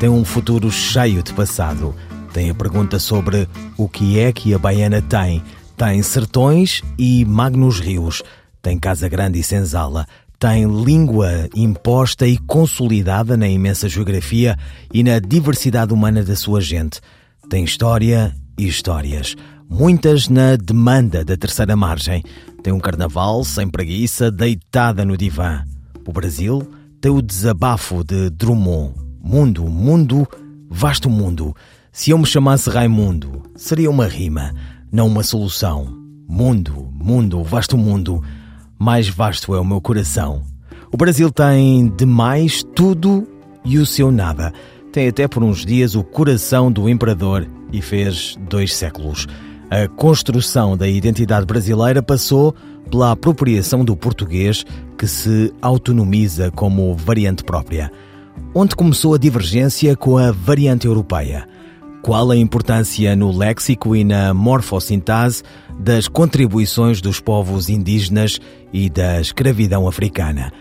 Tem um futuro cheio de passado. Tem a pergunta sobre o que é que a Baiana tem. Tem sertões e magnos rios. Tem casa grande e senzala. Tem língua imposta e consolidada na imensa geografia e na diversidade humana da sua gente. Tem história e histórias muitas na demanda da terceira margem. Tem um carnaval sem preguiça, deitada no divã. O Brasil tem o desabafo de Drummond. Mundo, mundo, vasto mundo. Se eu me chamasse Raimundo, seria uma rima, não uma solução. Mundo, mundo, vasto mundo. Mais vasto é o meu coração. O Brasil tem demais tudo e o seu nada. Tem até por uns dias o coração do imperador e fez dois séculos. A construção da identidade brasileira passou pela apropriação do português, que se autonomiza como variante própria. Onde começou a divergência com a variante europeia? Qual a importância no léxico e na morfossintase das contribuições dos povos indígenas e da escravidão africana?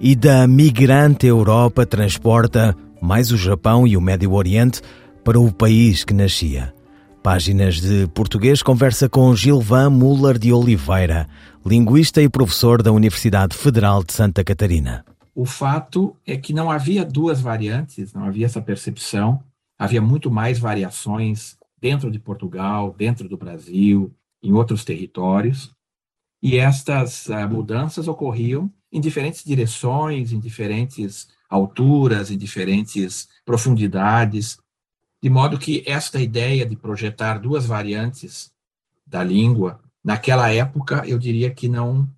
E da migrante Europa transporta mais o Japão e o Médio Oriente para o país que nascia? Páginas de Português conversa com Gilvan Muller de Oliveira, linguista e professor da Universidade Federal de Santa Catarina. O fato é que não havia duas variantes, não havia essa percepção, havia muito mais variações dentro de Portugal, dentro do Brasil, em outros territórios, e estas uh, mudanças ocorriam em diferentes direções, em diferentes alturas, em diferentes profundidades, de modo que esta ideia de projetar duas variantes da língua, naquela época, eu diria que não,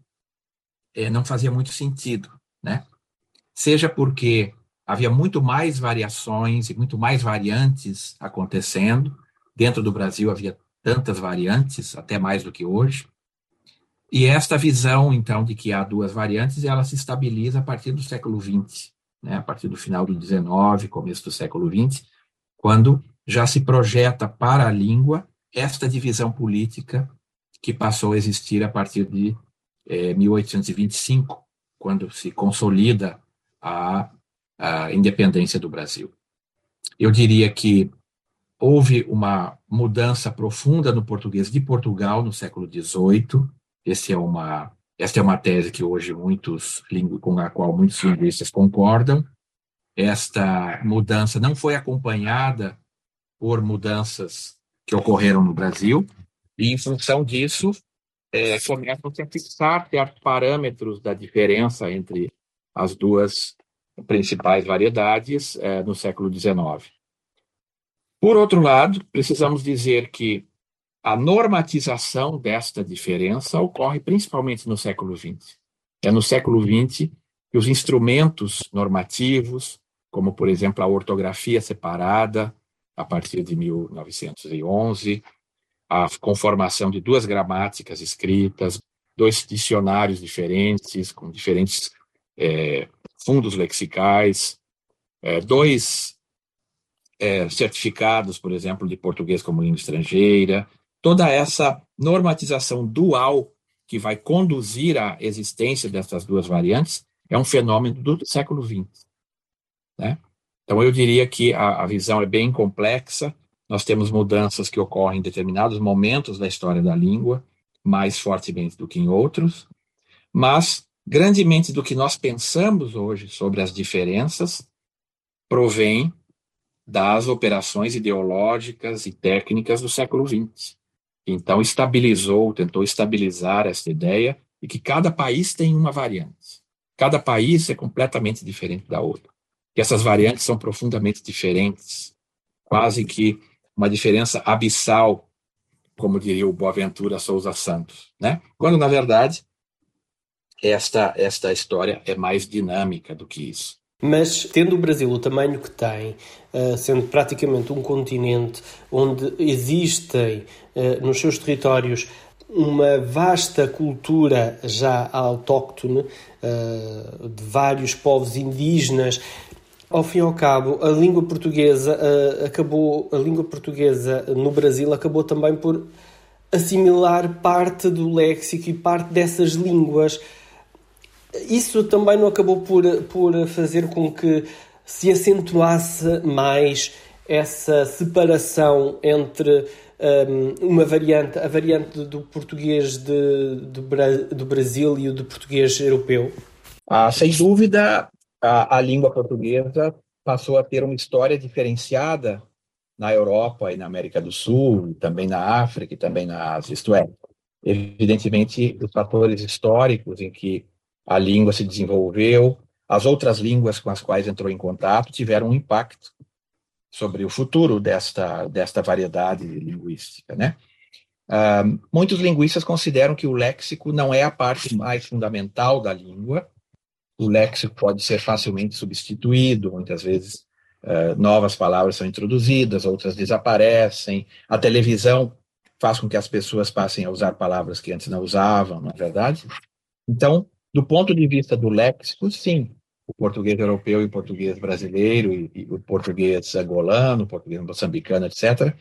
é, não fazia muito sentido, né? Seja porque havia muito mais variações e muito mais variantes acontecendo, dentro do Brasil havia tantas variantes, até mais do que hoje, e esta visão, então, de que há duas variantes, ela se estabiliza a partir do século XX, né? a partir do final do XIX, começo do século XX, quando já se projeta para a língua esta divisão política que passou a existir a partir de é, 1825, quando se consolida a independência do Brasil. Eu diria que houve uma mudança profunda no português de Portugal no século XVIII. Esse é uma, esta é uma tese que hoje muitos com a qual muitos linguistas concordam esta mudança não foi acompanhada por mudanças que ocorreram no Brasil, e em função disso, é, começam a fixar certos parâmetros da diferença entre as duas principais variedades é, no século XIX. Por outro lado, precisamos dizer que a normatização desta diferença ocorre principalmente no século XX. É no século XX que os instrumentos normativos, como, por exemplo, a ortografia separada, a partir de 1911, a conformação de duas gramáticas escritas, dois dicionários diferentes, com diferentes é, fundos lexicais, é, dois é, certificados, por exemplo, de português como língua estrangeira, toda essa normatização dual que vai conduzir à existência dessas duas variantes é um fenômeno do século XX. Né? Então, eu diria que a, a visão é bem complexa, nós temos mudanças que ocorrem em determinados momentos da história da língua, mais fortemente do que em outros, mas grandemente do que nós pensamos hoje sobre as diferenças provém das operações ideológicas e técnicas do século XX. Então, estabilizou, tentou estabilizar essa ideia de que cada país tem uma variante. Cada país é completamente diferente da outra que essas variantes são profundamente diferentes, quase que uma diferença abissal, como diria o Boaventura Souza Santos, né? Quando na verdade esta esta história é mais dinâmica do que isso. Mas, tendo o Brasil o tamanho que tem, uh, sendo praticamente um continente onde existem uh, nos seus territórios uma vasta cultura já autóctone uh, de vários povos indígenas, ao fim e ao cabo, a língua portuguesa acabou, a língua portuguesa no Brasil acabou também por assimilar parte do léxico e parte dessas línguas isso também não acabou por, por fazer com que se acentuasse mais essa separação entre um, uma variante, a variante do português de, do, do Brasil e o do português europeu? Ah, sem dúvida, a, a língua portuguesa passou a ter uma história diferenciada na Europa e na América do Sul, também na África e também na Ásia. Isto é, evidentemente, os fatores históricos em que a língua se desenvolveu, as outras línguas com as quais entrou em contato tiveram um impacto sobre o futuro desta, desta variedade linguística, né? Uh, muitos linguistas consideram que o léxico não é a parte mais fundamental da língua. O léxico pode ser facilmente substituído, muitas vezes uh, novas palavras são introduzidas, outras desaparecem. A televisão faz com que as pessoas passem a usar palavras que antes não usavam, não é verdade? Então, do ponto de vista do léxico, sim, o português europeu e o português brasileiro, e, e o português angolano, o português moçambicano, etc.,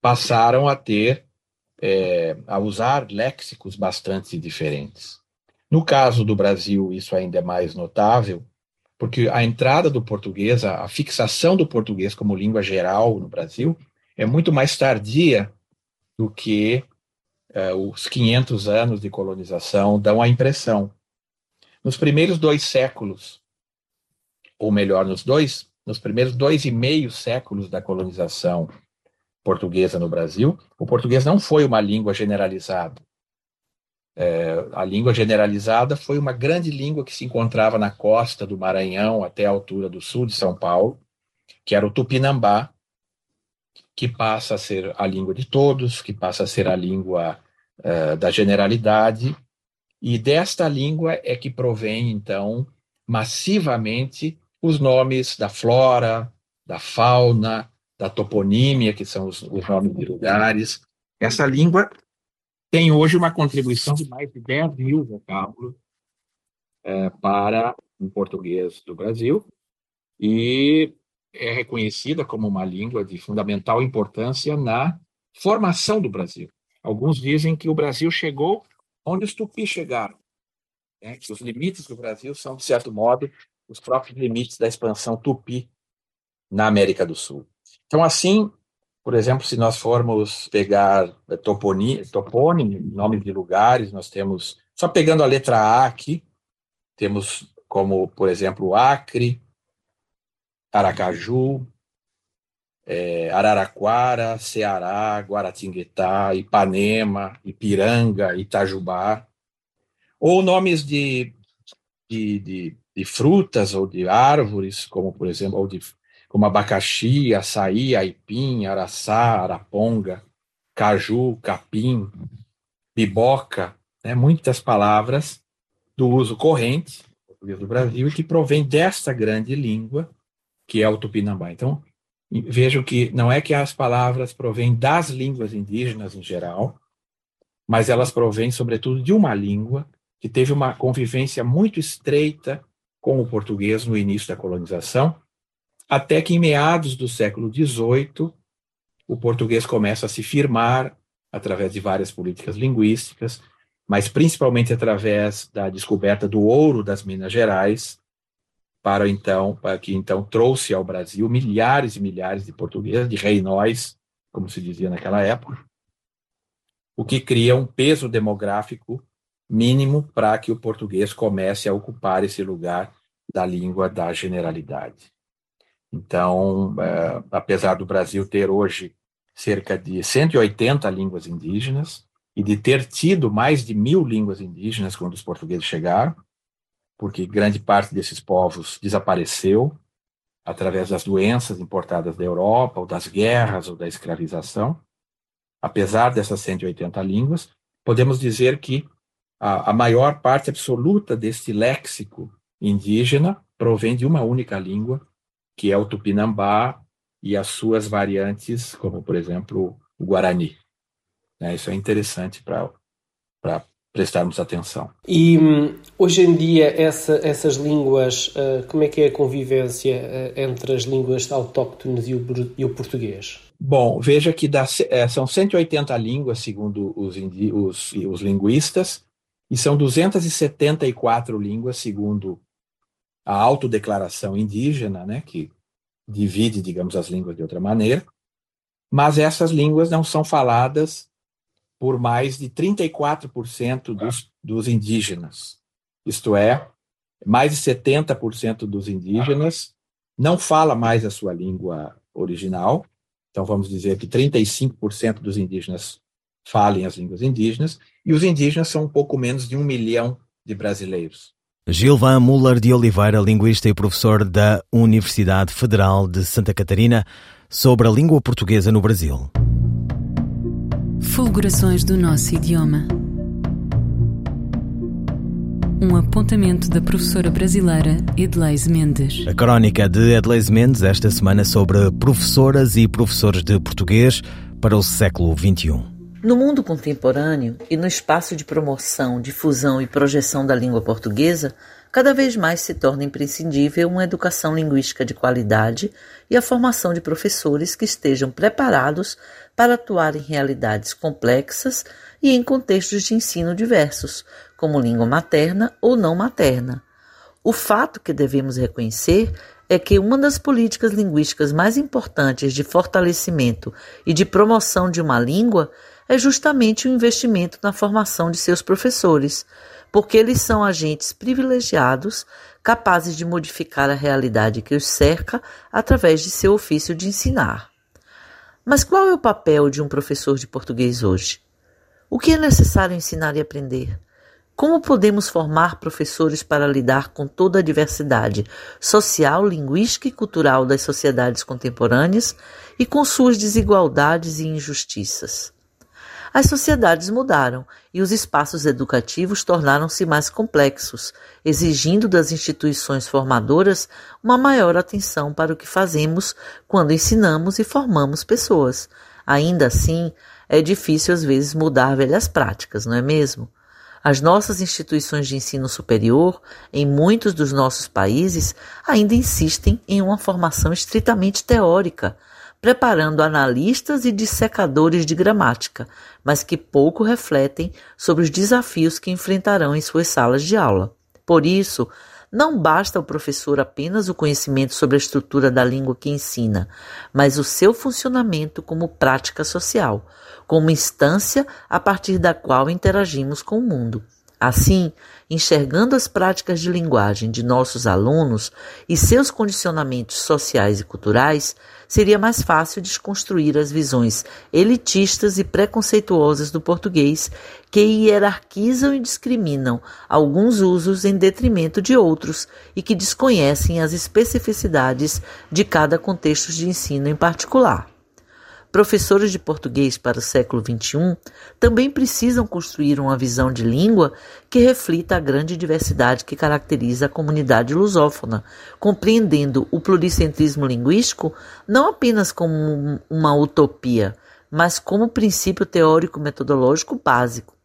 passaram a ter, é, a usar léxicos bastante diferentes. No caso do Brasil, isso ainda é mais notável, porque a entrada do português, a, fixação do português como língua geral no Brasil, é muito mais tardia do que uh, os 500 anos de colonização dão a impressão. Nos primeiros dois séculos, ou melhor, nos dois, nos primeiros dois e meio séculos da colonização portuguesa no Brasil, o português não foi uma língua generalizada. É, a língua generalizada foi uma grande língua que se encontrava na costa do Maranhão até a altura do sul de São Paulo, que era o tupinambá, que passa a ser a língua de todos, que passa a ser a língua uh, da generalidade, e desta língua é que provém, então, massivamente os nomes da flora, da fauna, da toponímia, que são os, os nomes de lugares. Essa língua tem hoje uma contribuição de mais de 10 mil vocábulos é, para o português do Brasil e é reconhecida como uma língua de fundamental importância na formação do Brasil. Alguns dizem que o Brasil chegou onde os tupis chegaram. Né? Que os limites do Brasil são, de certo modo, os próprios limites da expansão tupi na América do Sul. Então, assim, por exemplo, se nós formos pegar eh, topônimo, nomes de lugares, nós temos, só pegando a letra A aqui, temos como, por exemplo, Acre, Aracaju, é, Araraquara, Ceará, Guaratinguetá, Ipanema, Ipiranga, Itajubá, ou nomes de, de, de, de, frutas ou de árvores, como por exemplo, ou de, como abacaxi, açaí, aipim, araçá, araponga, caju, capim, biboca, né, muitas palavras do uso corrente do Brasil que provém desta grande língua que é o tupinambá. Então, Vejam que não é que as palavras provêm das línguas indígenas em geral, mas elas provêm, sobretudo, de uma língua que teve uma convivência muito estreita com o português no início da colonização, até que em meados do século XVIII o português começa a se firmar através de várias políticas linguísticas, mas principalmente através da descoberta do ouro das Minas Gerais, para então, para que então trouxe ao Brasil milhares e milhares de portugueses, de reinóis, como se dizia naquela época, o que cria um peso demográfico mínimo para que o português comece a ocupar esse lugar da língua da generalidade. Então, é, apesar do Brasil ter hoje cerca de 180 línguas indígenas e de ter tido mais de mil línguas indígenas quando os portugueses chegaram, porque grande parte desses povos desapareceu através das doenças importadas da Europa, ou das guerras, ou da escravização. Apesar dessas 180 línguas, podemos dizer que a, a maior parte absoluta deste léxico indígena provém de uma única língua, que é o tupinambá e as suas variantes, como, por exemplo, o guarani. É, isso é interessante para prestarmos atenção. E hum, hoje em dia essa, essas línguas, uh, como é que é a convivência uh, entre as línguas autóctones e o, e o português? Bom, veja que dá, é, são 180 línguas, segundo os, os, os linguistas, e são 274 línguas, segundo a autodeclaração indígena, né, que divide, digamos, as línguas de outra maneira, mas essas línguas não são faladas por mais de 34% dos, dos indígenas. Isto é, mais de 70% dos indígenas não fala mais a sua língua original. Então, vamos dizer que 35% dos indígenas falem as línguas indígenas, e os indígenas são um pouco menos de um milhão de brasileiros. Gilvan Muller de Oliveira, linguista e professor da Universidade Federal de Santa Catarina, sobre a língua portuguesa no Brasil. Fulgurações do nosso idioma. Um apontamento da professora brasileira Edleise Mendes. A crónica de Edleise Mendes esta semana sobre professoras e professores de português para o século XXI. No mundo contemporâneo e no espaço de promoção, difusão e projeção da língua portuguesa, cada vez mais se torna imprescindível uma educação linguística de qualidade e a formação de professores que estejam preparados para atuar em realidades complexas e em contextos de ensino diversos, como língua materna ou não materna. O fato que devemos reconhecer é que uma das políticas linguísticas mais importantes de fortalecimento e de promoção de uma língua é justamente o investimento na formação de seus professores, porque eles são agentes privilegiados capazes de modificar a realidade que os cerca através de seu ofício de ensinar. Mas qual é o papel de um professor de português hoje? O que é necessário ensinar e aprender? Como podemos formar professores para lidar com toda a diversidade social, linguística e cultural das sociedades contemporâneas e com suas desigualdades e injustiças? As sociedades mudaram e os espaços educativos tornaram-se mais complexos, exigindo das instituições formadoras uma maior atenção para o que fazemos quando ensinamos e formamos pessoas. Ainda assim, é difícil às vezes mudar velhas práticas, não é mesmo? As nossas instituições de ensino superior, em muitos dos nossos países, ainda insistem em uma formação estritamente teórica, preparando analistas e dissecadores de gramática, mas que pouco refletem sobre os desafios que enfrentarão em suas salas de aula. Por isso, não basta ao professor apenas o conhecimento sobre a estrutura da língua que ensina, mas o seu funcionamento como prática social, como instância a partir da qual interagimos com o mundo. Assim, enxergando as práticas de linguagem de nossos alunos e seus condicionamentos sociais e culturais, seria mais fácil desconstruir as visões elitistas e preconceituosas do português que hierarquizam e discriminam alguns usos em detrimento de outros e que desconhecem as especificidades de cada contexto de ensino em particular. Professores de português para o século XXI também precisam construir uma visão de língua que reflita a grande diversidade que caracteriza a comunidade lusófona, compreendendo o pluricentrismo linguístico não apenas como uma utopia, mas como princípio teórico-metodológico básico.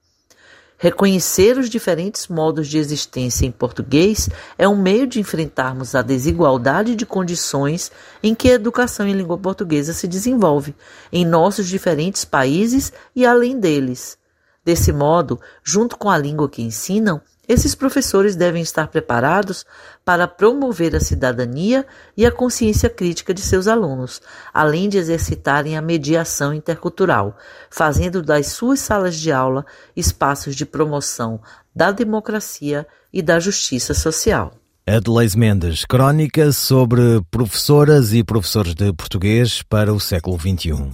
Reconhecer os diferentes modos de existência em português é um meio de enfrentarmos a desigualdade de condições em que a educação em língua portuguesa se desenvolve em nossos diferentes países e além deles. Desse modo, junto com a língua que ensinam, esses professores devem estar preparados para promover a cidadania e a consciência crítica de seus alunos, além de exercitarem a mediação intercultural, fazendo das suas salas de aula espaços de promoção da democracia e da justiça social. Adelaide Mendes, crónica sobre professoras e professores de português para o século XXI.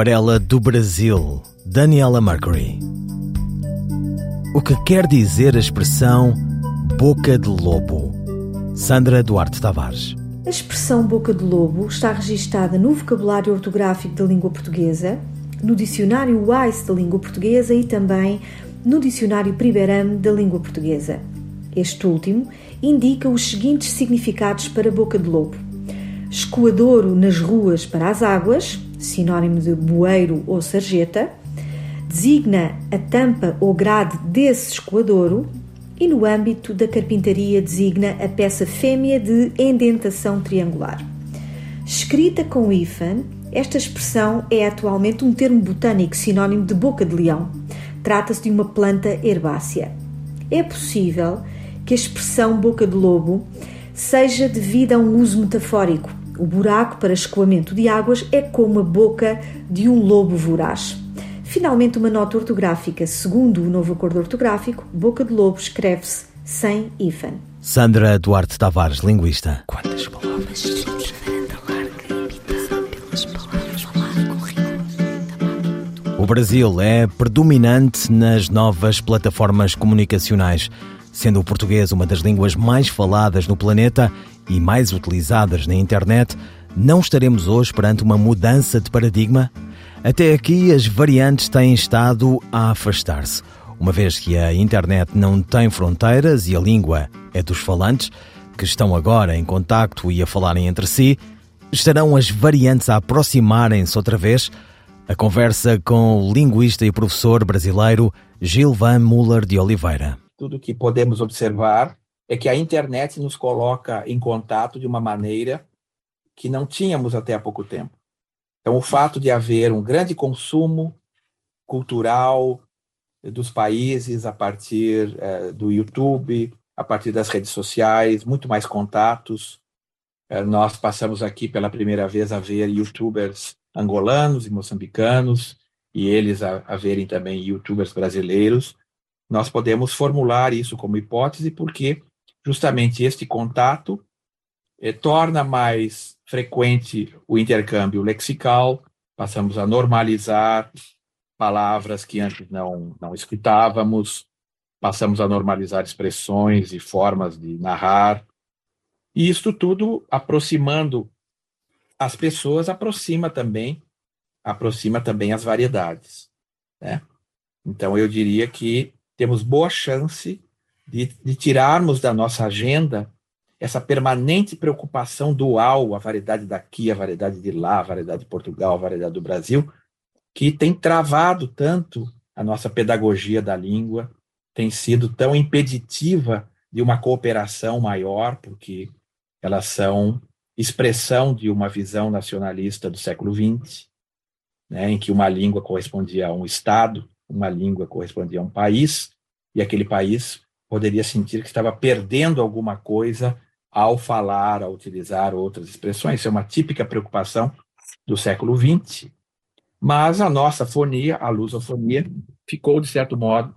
Aquarela do Brasil, Daniela Mercury. O que quer dizer a expressão boca de lobo? Sandra Duarte Tavares. A expressão boca de lobo está registada no vocabulário ortográfico da língua portuguesa, no dicionário Wise da língua portuguesa e também no dicionário Primeirame da língua portuguesa. Este último indica os seguintes significados para boca de lobo: escoadouro nas ruas para as águas, sinónimo de bueiro ou sarjeta, designa a tampa ou grade desse escoadouro e no âmbito da carpintaria designa a peça fêmea de endentação triangular. Escrita com hífen, esta expressão é atualmente um termo botânico sinónimo de boca de leão. Trata-se de uma planta herbácea. É possível que a expressão boca de lobo seja devida a um uso metafórico, O buraco para escoamento de águas é como a boca de um lobo voraz. Finalmente, uma nota ortográfica. Segundo o novo acordo ortográfico, boca de lobo escreve-se sem hífen. Sandra Duarte Tavares, linguista. Quantas palavras? O Brasil é predominante nas novas plataformas comunicacionais, sendo o português uma das línguas mais faladas no planeta e mais utilizadas na internet. Não estaremos hoje perante uma mudança de paradigma? Até aqui, as variantes têm estado a afastar-se. Uma vez que a internet não tem fronteiras e a língua é dos falantes, que estão agora em contacto e a falarem entre si, estarão as variantes a aproximarem-se outra vez? A conversa com o linguista e professor brasileiro Gilvan Muller de Oliveira. Tudo que podemos observar é que a internet nos coloca em contato de uma maneira que não tínhamos até há pouco tempo. Então, o fato de haver um grande consumo cultural dos países a partir eh, do YouTube, a partir das redes sociais, muito mais contatos. Eh, nós passamos aqui pela primeira vez a ver youtubers angolanos e moçambicanos, e eles a, a verem também youtubers brasileiros. Nós podemos formular isso como hipótese, porque justamente este contato eh, torna mais frequente o intercâmbio lexical, passamos a normalizar palavras que antes não, não escutávamos, passamos a normalizar expressões e formas de narrar, e isto tudo aproximando as pessoas, aproxima também, aproxima também as variedades, né? Então eu diria que temos boa chance de, de tirarmos da nossa agenda essa permanente preocupação dual, a variedade daqui, a variedade de lá, a variedade de Portugal, a variedade do Brasil, que tem travado tanto a nossa pedagogia da língua, tem sido tão impeditiva de uma cooperação maior, porque elas são expressão de uma visão nacionalista do século XX, né, em que uma língua correspondia a um Estado, uma língua correspondia a um país, e aquele país poderia sentir que estava perdendo alguma coisa ao falar, ao utilizar outras expressões. Isso é uma típica preocupação do século XX. Mas a nossa fonia, a lusofonia, ficou, de certo modo,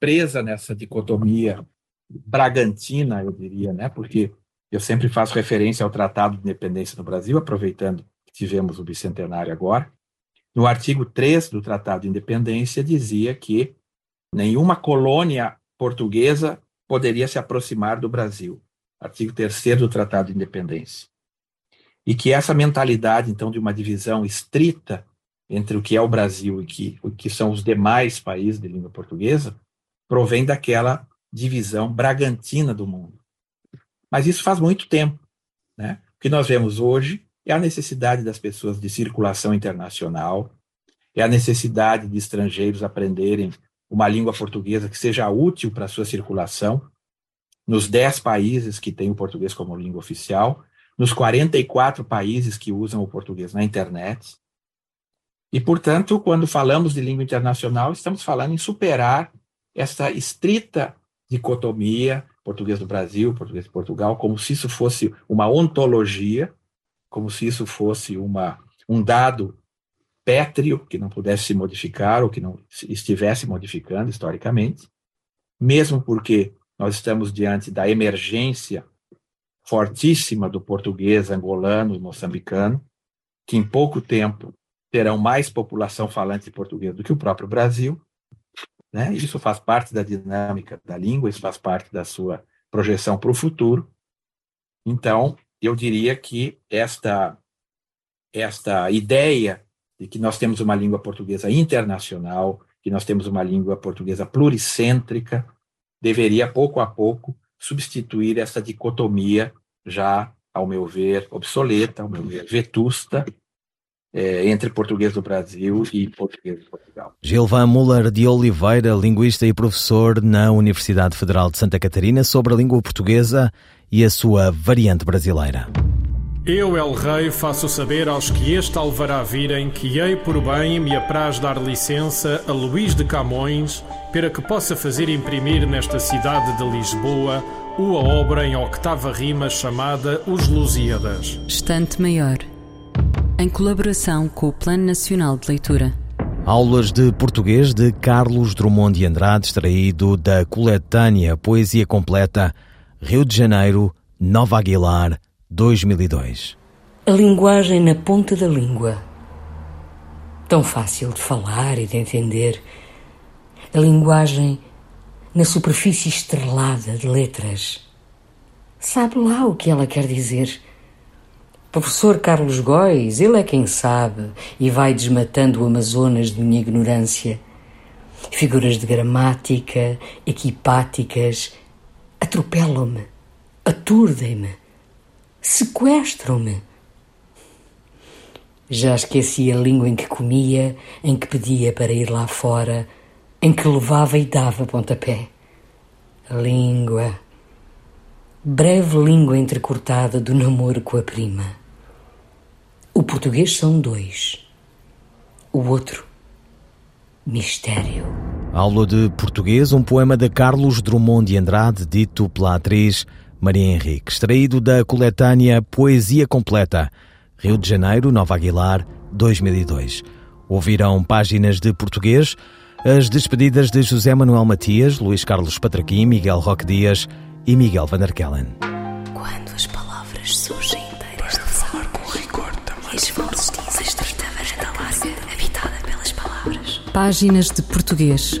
presa nessa dicotomia bragantina, eu diria, né? porque eu sempre faço referência ao Tratado de Independência do Brasil, aproveitando que tivemos o bicentenário agora. No artigo 3 do Tratado de Independência, dizia que nenhuma colônia portuguesa poderia se aproximar do Brasil artigo 3 do Tratado de Independência. E que essa mentalidade, então, de uma divisão estrita entre o que é o Brasil e que, o que são os demais países de língua portuguesa, provém daquela divisão bragantina do mundo. Mas isso faz muito tempo. Né? O que nós vemos hoje é a necessidade das pessoas de circulação internacional, é a necessidade de estrangeiros aprenderem uma língua portuguesa que seja útil para a sua circulação, nos 10 países que têm o português como língua oficial, nos 44 países que usam o português na internet. E, portanto, quando falamos de língua internacional, estamos falando em superar essa estrita dicotomia português do Brasil, português de Portugal, como se isso fosse uma ontologia, como se isso fosse uma, um dado pétreo que não pudesse se modificar ou que não estivesse modificando historicamente, mesmo porque nós estamos diante da emergência fortíssima do português angolano e moçambicano, que em pouco tempo terão mais população falante de português do que o próprio Brasil. Né? Isso faz parte da dinâmica da língua, isso faz parte da sua projeção para o futuro. Então, eu diria que esta, esta ideia de que nós temos uma língua portuguesa internacional, que nós temos uma língua portuguesa pluricêntrica, deveria, pouco a pouco, substituir essa dicotomia já, ao meu ver, obsoleta, ao meu ver, vetusta, é, entre português do Brasil e português de Portugal. Gilvan Muller de Oliveira, linguista e professor na Universidade Federal de Santa Catarina, sobre a língua portuguesa e a sua variante brasileira. Eu, El Rei, faço saber aos que este alvará virem que hei por bem me apraz dar licença a Luís de Camões para que possa fazer imprimir nesta cidade de Lisboa uma obra em octava rima chamada Os Lusíadas. Estante Maior, em colaboração com o Plano Nacional de Leitura. Aulas de português de Carlos Drummond de Andrade, extraído da coletânea Poesia Completa, Rio de Janeiro, Nova Aguilar, 2002. A linguagem na ponta da língua. Tão fácil de falar e de entender. A linguagem na superfície estrelada de letras. Sabe lá o que ela quer dizer. Professor Carlos Góis, ele é quem sabe e vai desmatando o Amazonas de minha ignorância. Figuras de gramática, equipáticas, atropelam-me, aturdem-me, sequestram-me. Já esqueci a língua em que comia, em que pedia para ir lá fora, em que levava e dava pontapé. Língua. Breve língua entrecortada do namoro com a prima. O português são dois. O outro, mistério. Aula de português, um poema de Carlos Drummond de Andrade, dito pela atriz Maria Henrique, extraído da coletânea Poesia Completa, Rio de Janeiro, Nova Aguilar, 2002. Ouvirão páginas de português, as despedidas de José Manuel Matias, Luís Carlos Patraquim, Miguel Roque Dias e Miguel Van der Kellen. Quando as palavras surgem inteiras de falar com rigor também. E varanda larga, habitada pelas palavras. Páginas de Português.